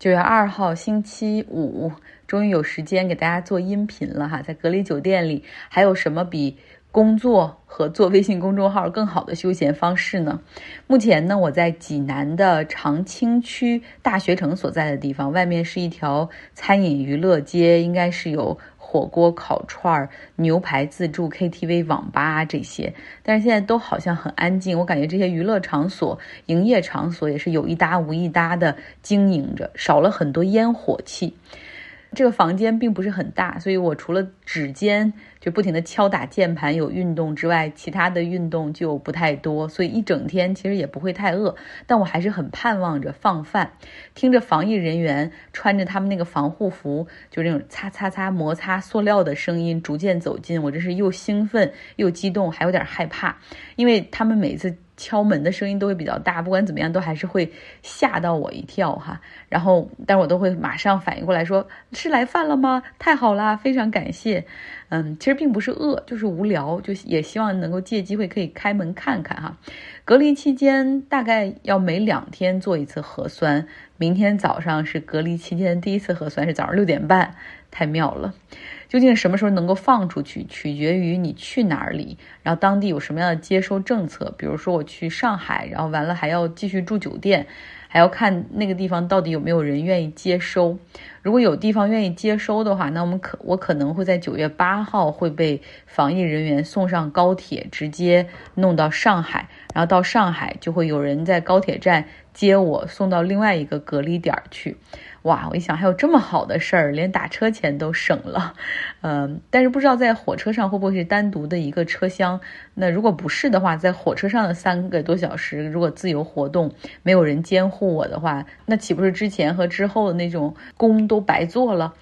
九月二号星期五，终于有时间给大家做音频了哈。在隔离酒店里，还有什么比工作和做微信公众号更好的休闲方式呢？目前呢，我在济南的长清区大学城所在的地方，外面是一条餐饮娱乐街，应该是有。火锅、烤串、牛排自助、KTV、网吧这些，但是现在都好像很安静。我感觉这些娱乐场所、营业场所也是有一搭无一搭的经营着，少了很多烟火气。这个房间并不是很大，所以我除了指尖就不停的敲打键盘有运动之外，其他的运动就不太多，所以一整天其实也不会太饿。但我还是很盼望着放饭，听着防疫人员穿着他们那个防护服，就那种擦擦擦摩擦塑料的声音逐渐走近，我真是又兴奋又激动，还有点害怕，因为他们每次。敲门的声音都会比较大，不管怎么样，都还是会吓到我一跳哈。然后，但我都会马上反应过来，说是来饭了吗？太好啦，非常感谢。嗯，其实并不是饿，就是无聊，就也希望能够借机会可以开门看看哈。隔离期间大概要每两天做一次核酸，明天早上是隔离期间第一次核酸，是早上六点半，太妙了。究竟什么时候能够放出去，取决于你去哪里，然后当地有什么样的接收政策。比如说我去上海，然后完了还要继续住酒店，还要看那个地方到底有没有人愿意接收。如果有地方愿意接收的话，那我们可我可能会在九月八号会被防疫人员送上高铁，直接弄到上海，然后到上海就会有人在高铁站接我，送到另外一个隔离点去。哇，我一想还有这么好的事儿，连打车钱都省了，嗯，但是不知道在火车上会不会是单独的一个车厢？那如果不是的话，在火车上的三个多小时，如果自由活动，没有人监护我的话，那岂不是之前和之后的那种工都白做了？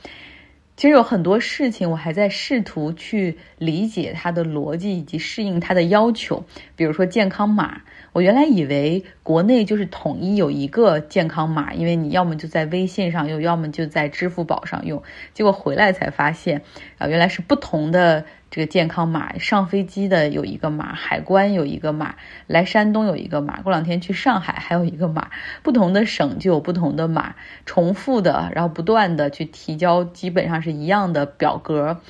其实有很多事情，我还在试图去理解它的逻辑以及适应它的要求，比如说健康码。我原来以为国内就是统一有一个健康码，因为你要么就在微信上用，要么就在支付宝上用。结果回来才发现，啊，原来是不同的这个健康码。上飞机的有一个码，海关有一个码，来山东有一个码，过两天去上海还有一个码。不同的省就有不同的码，重复的，然后不断的去提交，基本上是一样的表格。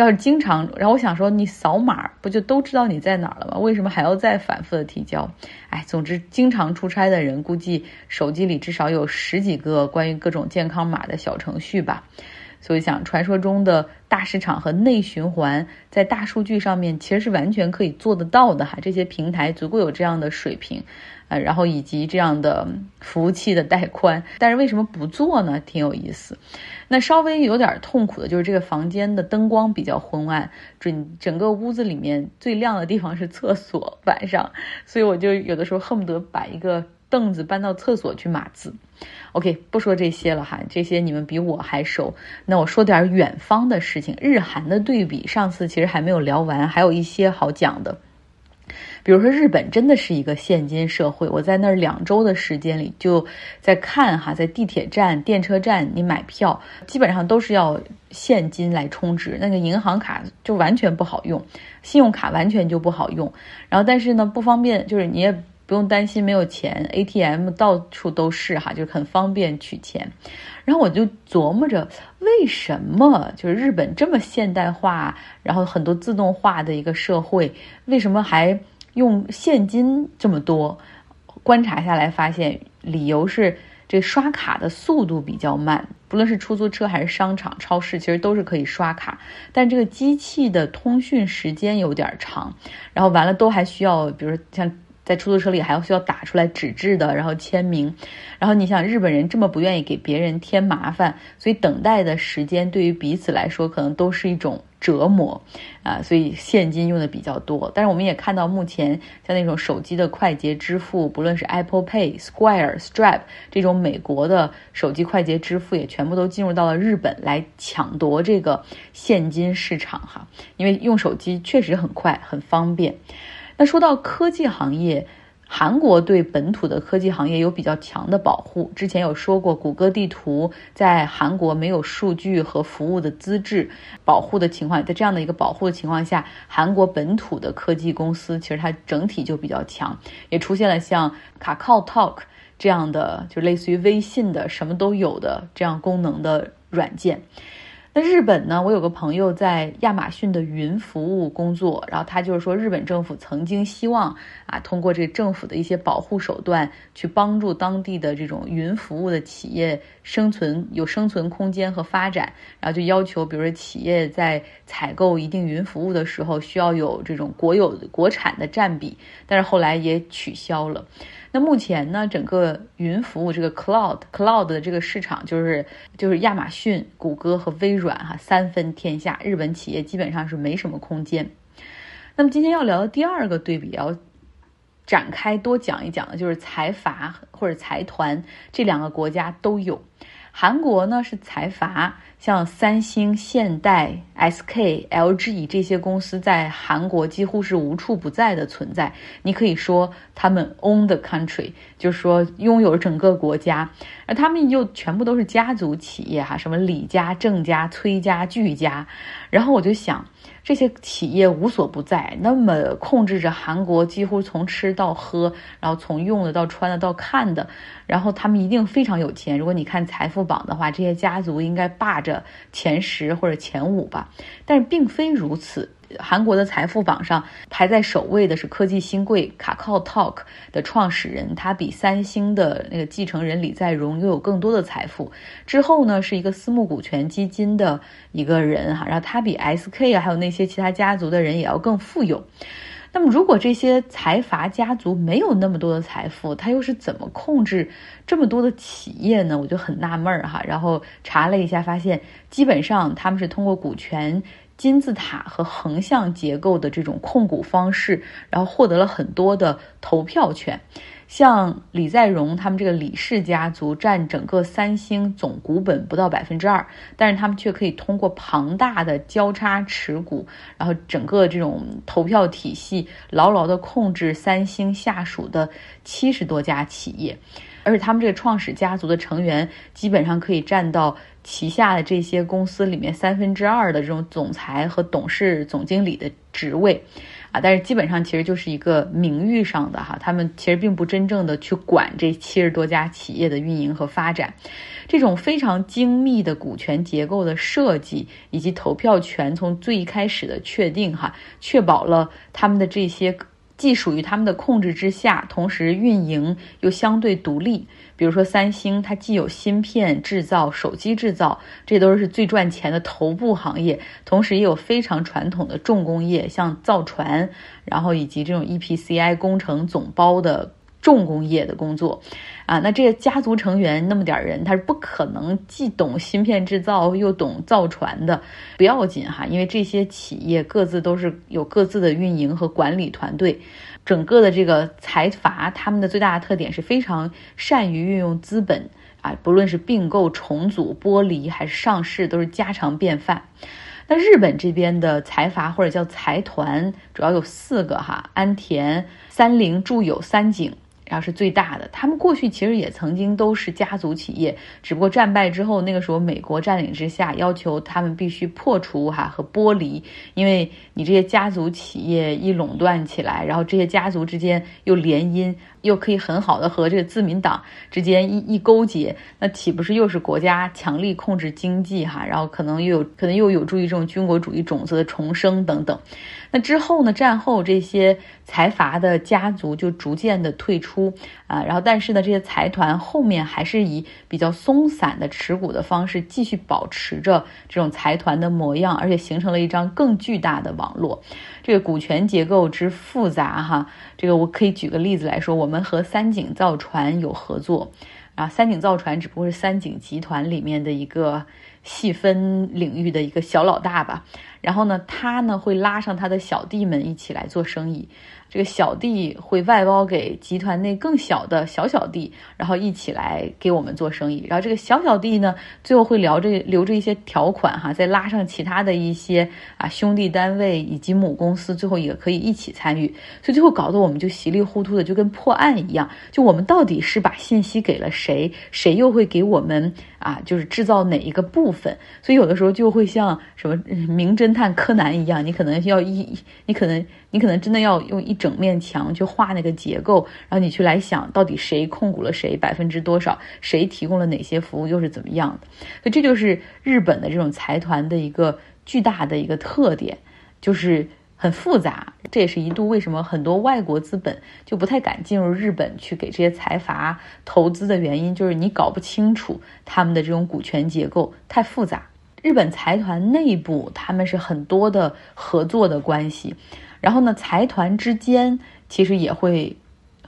要是经常，然后我想说，你扫码不就都知道你在哪儿了吗？为什么还要再反复的提交？哎，总之，经常出差的人估计手机里至少有十几个关于各种健康码的小程序吧。所以，想传说中的大市场和内循环，在大数据上面其实是完全可以做得到的哈。这些平台足够有这样的水平。呃，然后以及这样的服务器的带宽，但是为什么不做呢？挺有意思。那稍微有点痛苦的就是这个房间的灯光比较昏暗，整整个屋子里面最亮的地方是厕所，晚上，所以我就有的时候恨不得把一个凳子搬到厕所去码字。OK，不说这些了哈，这些你们比我还熟。那我说点远方的事情，日韩的对比，上次其实还没有聊完，还有一些好讲的。比如说，日本真的是一个现金社会。我在那儿两周的时间里，就在看哈，在地铁站、电车站，你买票基本上都是要现金来充值，那个银行卡就完全不好用，信用卡完全就不好用。然后，但是呢，不方便，就是你也不用担心没有钱，ATM 到处都是哈，就是很方便取钱。然后我就琢磨着，为什么就是日本这么现代化，然后很多自动化的一个社会，为什么还？用现金这么多，观察下来发现，理由是这刷卡的速度比较慢。不论是出租车还是商场、超市，其实都是可以刷卡，但这个机器的通讯时间有点长。然后完了都还需要，比如像在出租车里还要需要打出来纸质的，然后签名。然后你想，日本人这么不愿意给别人添麻烦，所以等待的时间对于彼此来说，可能都是一种。折磨啊，所以现金用的比较多。但是我们也看到，目前像那种手机的快捷支付，不论是 Apple Pay、Square、Stripe 这种美国的手机快捷支付，也全部都进入到了日本来抢夺这个现金市场哈。因为用手机确实很快很方便。那说到科技行业。韩国对本土的科技行业有比较强的保护。之前有说过，谷歌地图在韩国没有数据和服务的资质保护的情况，在这样的一个保护的情况下，韩国本土的科技公司其实它整体就比较强，也出现了像卡靠 Talk 这样的，就类似于微信的什么都有的这样功能的软件。那日本呢？我有个朋友在亚马逊的云服务工作，然后他就是说，日本政府曾经希望啊，通过这政府的一些保护手段，去帮助当地的这种云服务的企业生存有生存空间和发展，然后就要求，比如说企业在采购一定云服务的时候，需要有这种国有国产的占比，但是后来也取消了。那目前呢，整个云服务这个 cloud cloud 的这个市场就是就是亚马逊、谷歌和微软哈三分天下，日本企业基本上是没什么空间。那么今天要聊的第二个对比，要展开多讲一讲的，就是财阀或者财团这两个国家都有。韩国呢是财阀。像三星、现代、SK、LG 这些公司在韩国几乎是无处不在的存在。你可以说他们 own the country，就是说拥有整个国家。而他们又全部都是家族企业哈，什么李家、郑家、崔家、具家。然后我就想。这些企业无所不在，那么控制着韩国几乎从吃到喝，然后从用的到穿的到看的，然后他们一定非常有钱。如果你看财富榜的话，这些家族应该霸着前十或者前五吧，但是并非如此。韩国的财富榜上排在首位的是科技新贵卡靠 Talk 的创始人，他比三星的那个继承人李在镕拥有更多的财富。之后呢，是一个私募股权基金的一个人哈，然后他比 SK，还有那些其他家族的人也要更富有。那么，如果这些财阀家族没有那么多的财富，他又是怎么控制这么多的企业呢？我就很纳闷儿哈。然后查了一下，发现基本上他们是通过股权。金字塔和横向结构的这种控股方式，然后获得了很多的投票权。像李在镕他们这个李氏家族占整个三星总股本不到百分之二，但是他们却可以通过庞大的交叉持股，然后整个这种投票体系牢牢地控制三星下属的七十多家企业。而且他们这个创始家族的成员基本上可以占到旗下的这些公司里面三分之二的这种总裁和董事、总经理的职位，啊，但是基本上其实就是一个名誉上的哈，他们其实并不真正的去管这七十多家企业的运营和发展。这种非常精密的股权结构的设计以及投票权从最开始的确定哈，确保了他们的这些。既属于他们的控制之下，同时运营又相对独立。比如说三星，它既有芯片制造、手机制造，这都是最赚钱的头部行业，同时也有非常传统的重工业，像造船，然后以及这种 EPCI 工程总包的。重工业的工作，啊，那这些家族成员那么点人，他是不可能既懂芯片制造又懂造船的。不要紧哈，因为这些企业各自都是有各自的运营和管理团队。整个的这个财阀，他们的最大的特点是非常善于运用资本啊，不论是并购、重组、剥离还是上市，都是家常便饭。那日本这边的财阀或者叫财团，主要有四个哈：安田、三菱、住友、三井。然后是最大的，他们过去其实也曾经都是家族企业，只不过战败之后，那个时候美国占领之下，要求他们必须破除哈和剥离，因为你这些家族企业一垄断起来，然后这些家族之间又联姻。又可以很好的和这个自民党之间一一勾结，那岂不是又是国家强力控制经济哈？然后可能又有可能又有助于这种军国主义种子的重生等等。那之后呢？战后这些财阀的家族就逐渐的退出啊，然后但是呢，这些财团后面还是以比较松散的持股的方式继续保持着这种财团的模样，而且形成了一张更巨大的网络。这个股权结构之复杂哈，这个我可以举个例子来说，我我们和三井造船有合作，啊，三井造船只不过是三井集团里面的一个细分领域的一个小老大吧，然后呢，他呢会拉上他的小弟们一起来做生意。这个小弟会外包给集团内更小的小小弟，然后一起来给我们做生意。然后这个小小弟呢，最后会留着留着一些条款哈，再拉上其他的一些啊兄弟单位以及母公司，最后也可以一起参与。所以最后搞得我们就稀里糊涂的，就跟破案一样。就我们到底是把信息给了谁，谁又会给我们？啊，就是制造哪一个部分。所以有的时候就会像什么名侦侦探柯南一样，你可能要一，你可能你可能真的要用一整面墙去画那个结构，然后你去来想到底谁控股了谁百分之多少，谁提供了哪些服务又是怎么样的。所以这就是日本的这种财团的一个巨大的一个特点，就是。很复杂，这也是一度为什么很多外国资本就不太敢进入日本去给这些财阀投资的原因，就是你搞不清楚他们的这种股权结构太复杂。日本财团内部他们是很多的合作的关系，然后呢，财团之间其实也会。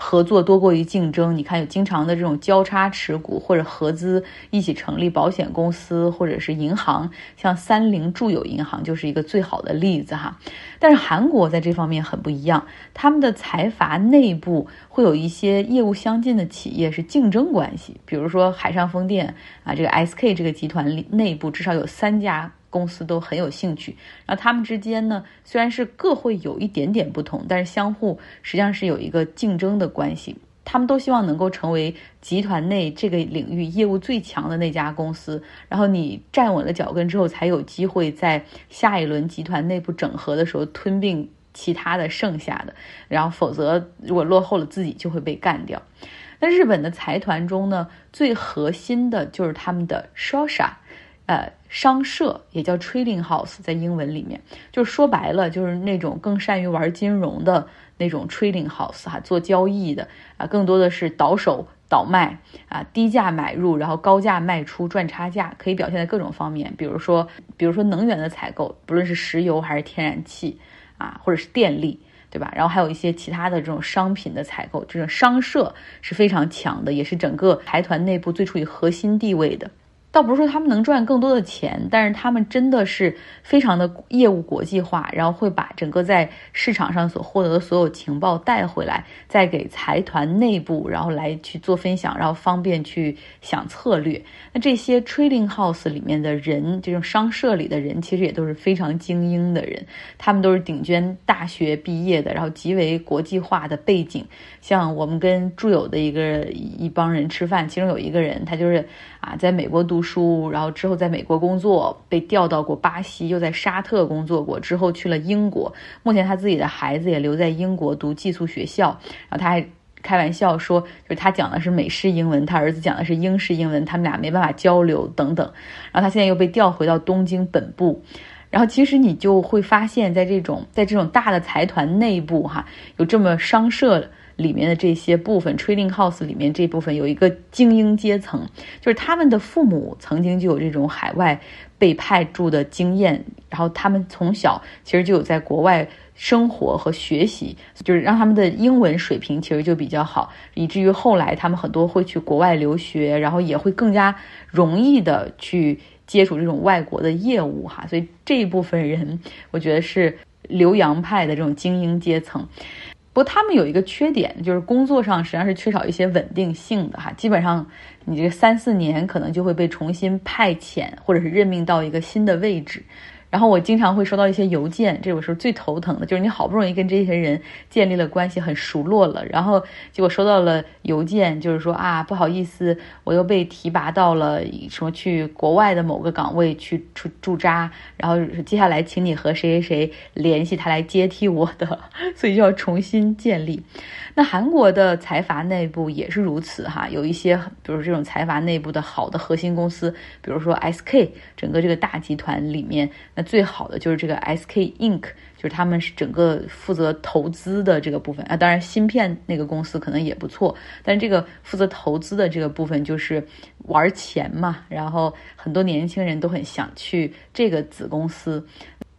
合作多过于竞争，你看有经常的这种交叉持股或者合资一起成立保险公司或者是银行，像三菱住友银行就是一个最好的例子哈。但是韩国在这方面很不一样，他们的财阀内部会有一些业务相近的企业是竞争关系，比如说海上风电啊，这个 SK 这个集团里内部至少有三家。公司都很有兴趣，然后他们之间呢，虽然是各会有一点点不同，但是相互实际上是有一个竞争的关系。他们都希望能够成为集团内这个领域业务最强的那家公司，然后你站稳了脚跟之后，才有机会在下一轮集团内部整合的时候吞并其他的剩下的，然后否则如果落后了，自己就会被干掉。那日本的财团中呢，最核心的就是他们的商社。呃，商社也叫 trading house，在英文里面，就是说白了，就是那种更善于玩金融的那种 trading house 哈，做交易的啊，更多的是倒手倒卖啊，低价买入，然后高价卖出赚差价，可以表现在各种方面，比如说，比如说能源的采购，不论是石油还是天然气啊，或者是电力，对吧？然后还有一些其他的这种商品的采购，这种商社是非常强的，也是整个财团内部最处于核心地位的。倒不是说他们能赚更多的钱，但是他们真的是非常的业务国际化，然后会把整个在市场上所获得的所有情报带回来，再给财团内部，然后来去做分享，然后方便去想策略。那这些 trading house 里面的人，这种商社里的人，其实也都是非常精英的人，他们都是顶尖大学毕业的，然后极为国际化的背景。像我们跟住友的一个一帮人吃饭，其中有一个人，他就是啊，在美国读。读书，然后之后在美国工作，被调到过巴西，又在沙特工作过，之后去了英国。目前他自己的孩子也留在英国读寄宿学校。然后他还开玩笑说，就是他讲的是美式英文，他儿子讲的是英式英文，他们俩没办法交流等等。然后他现在又被调回到东京本部。然后其实你就会发现，在这种在这种大的财团内部，哈，有这么商社。里面的这些部分，trading house 里面这部分有一个精英阶层，就是他们的父母曾经就有这种海外被派驻的经验，然后他们从小其实就有在国外生活和学习，就是让他们的英文水平其实就比较好，以至于后来他们很多会去国外留学，然后也会更加容易的去接触这种外国的业务哈，所以这一部分人，我觉得是留洋派的这种精英阶层。他们有一个缺点，就是工作上实际上是缺少一些稳定性的哈。基本上你这三四年可能就会被重新派遣或者是任命到一个新的位置。然后我经常会收到一些邮件，这个时候最头疼的就是你好不容易跟这些人建立了关系，很熟络了，然后结果收到了邮件，就是说啊不好意思，我又被提拔到了什么去国外的某个岗位去驻驻扎，然后接下来请你和谁谁谁联系他来接替我的，所以就要重新建立。那韩国的财阀内部也是如此哈，有一些比如这种财阀内部的好的核心公司，比如说 SK 整个这个大集团里面。最好的就是这个 SK Inc，就是他们是整个负责投资的这个部分啊。当然，芯片那个公司可能也不错，但这个负责投资的这个部分就是玩钱嘛。然后很多年轻人都很想去这个子公司。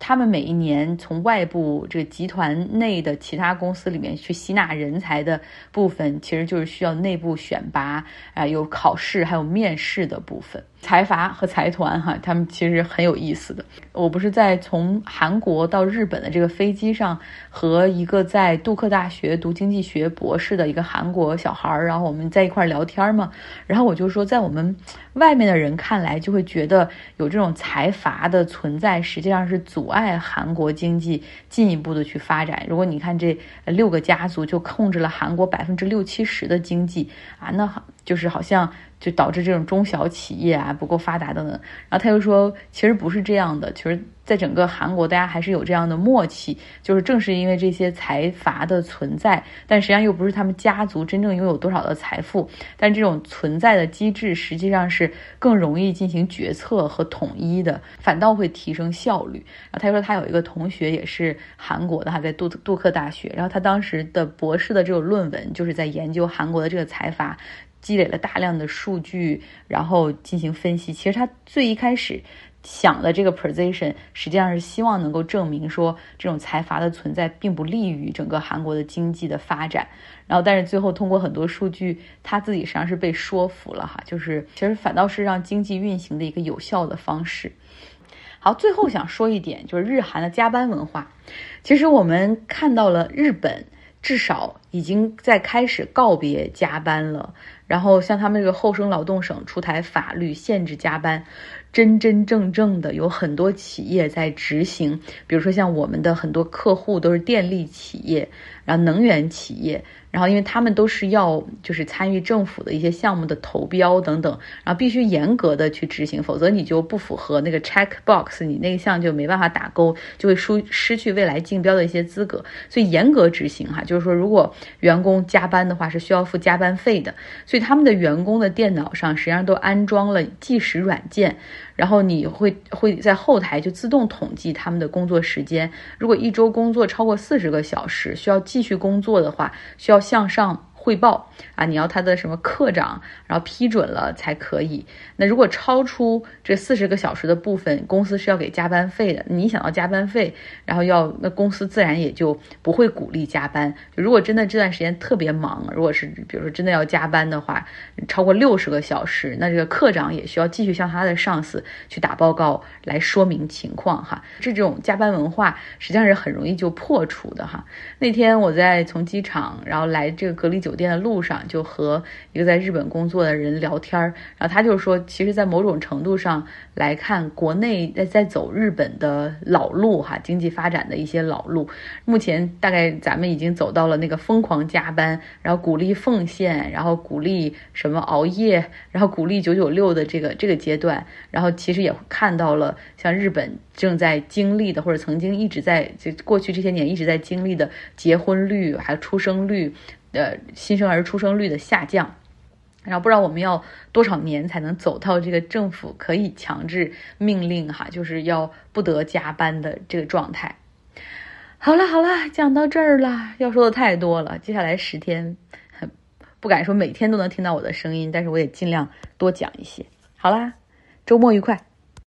他们每一年从外部这个集团内的其他公司里面去吸纳人才的部分，其实就是需要内部选拔啊，有考试还有面试的部分。财阀和财团哈，他们其实很有意思的。我不是在从韩国到日本的这个飞机上，和一个在杜克大学读经济学博士的一个韩国小孩儿，然后我们在一块儿聊天嘛。然后我就说，在我们外面的人看来，就会觉得有这种财阀的存在，实际上是阻碍韩国经济进一步的去发展。如果你看这六个家族就控制了韩国百分之六七十的经济啊，那就是好像。就导致这种中小企业啊不够发达等等。然后他又说，其实不是这样的，其实。在整个韩国，大家还是有这样的默契，就是正是因为这些财阀的存在，但实际上又不是他们家族真正拥有多少的财富，但这种存在的机制实际上是更容易进行决策和统一的，反倒会提升效率。然后他说他有一个同学也是韩国的，他在杜杜克大学，然后他当时的博士的这种论文就是在研究韩国的这个财阀积累了大量的数据，然后进行分析。其实他最一开始。想的这个 position 实际上是希望能够证明说，这种财阀的存在并不利于整个韩国的经济的发展。然后，但是最后通过很多数据，他自己实际上是被说服了哈，就是其实反倒是让经济运行的一个有效的方式。好，最后想说一点，就是日韩的加班文化。其实我们看到了日本至少已经在开始告别加班了。然后像他们这个厚生劳动省出台法律限制加班。真真正正的有很多企业在执行，比如说像我们的很多客户都是电力企业，然后能源企业。然后，因为他们都是要就是参与政府的一些项目的投标等等，然后必须严格的去执行，否则你就不符合那个 check box，你那项就没办法打勾，就会失失去未来竞标的一些资格。所以严格执行哈，就是说如果员工加班的话是需要付加班费的。所以他们的员工的电脑上实际上都安装了计时软件。然后你会会在后台就自动统计他们的工作时间。如果一周工作超过四十个小时，需要继续工作的话，需要向上。汇报啊，你要他的什么科长，然后批准了才可以。那如果超出这四十个小时的部分，公司是要给加班费的。你想要加班费，然后要那公司自然也就不会鼓励加班。如果真的这段时间特别忙，如果是比如说真的要加班的话，超过六十个小时，那这个科长也需要继续向他的上司去打报告来说明情况哈。这种加班文化实际上是很容易就破除的哈。那天我在从机场然后来这个隔离酒。酒店的路上，就和一个在日本工作的人聊天儿，然后他就说，其实，在某种程度上来看，国内在在走日本的老路哈，经济发展的一些老路。目前大概咱们已经走到了那个疯狂加班，然后鼓励奉献，然后鼓励什么熬夜，然后鼓励九九六的这个这个阶段。然后其实也看到了，像日本正在经历的，或者曾经一直在就过去这些年一直在经历的结婚率还有出生率。呃，新生儿出生率的下降，然后不知道我们要多少年才能走到这个政府可以强制命令哈，就是要不得加班的这个状态。好了好了，讲到这儿了，要说的太多了。接下来十天，不敢说每天都能听到我的声音，但是我也尽量多讲一些。好啦，周末愉快。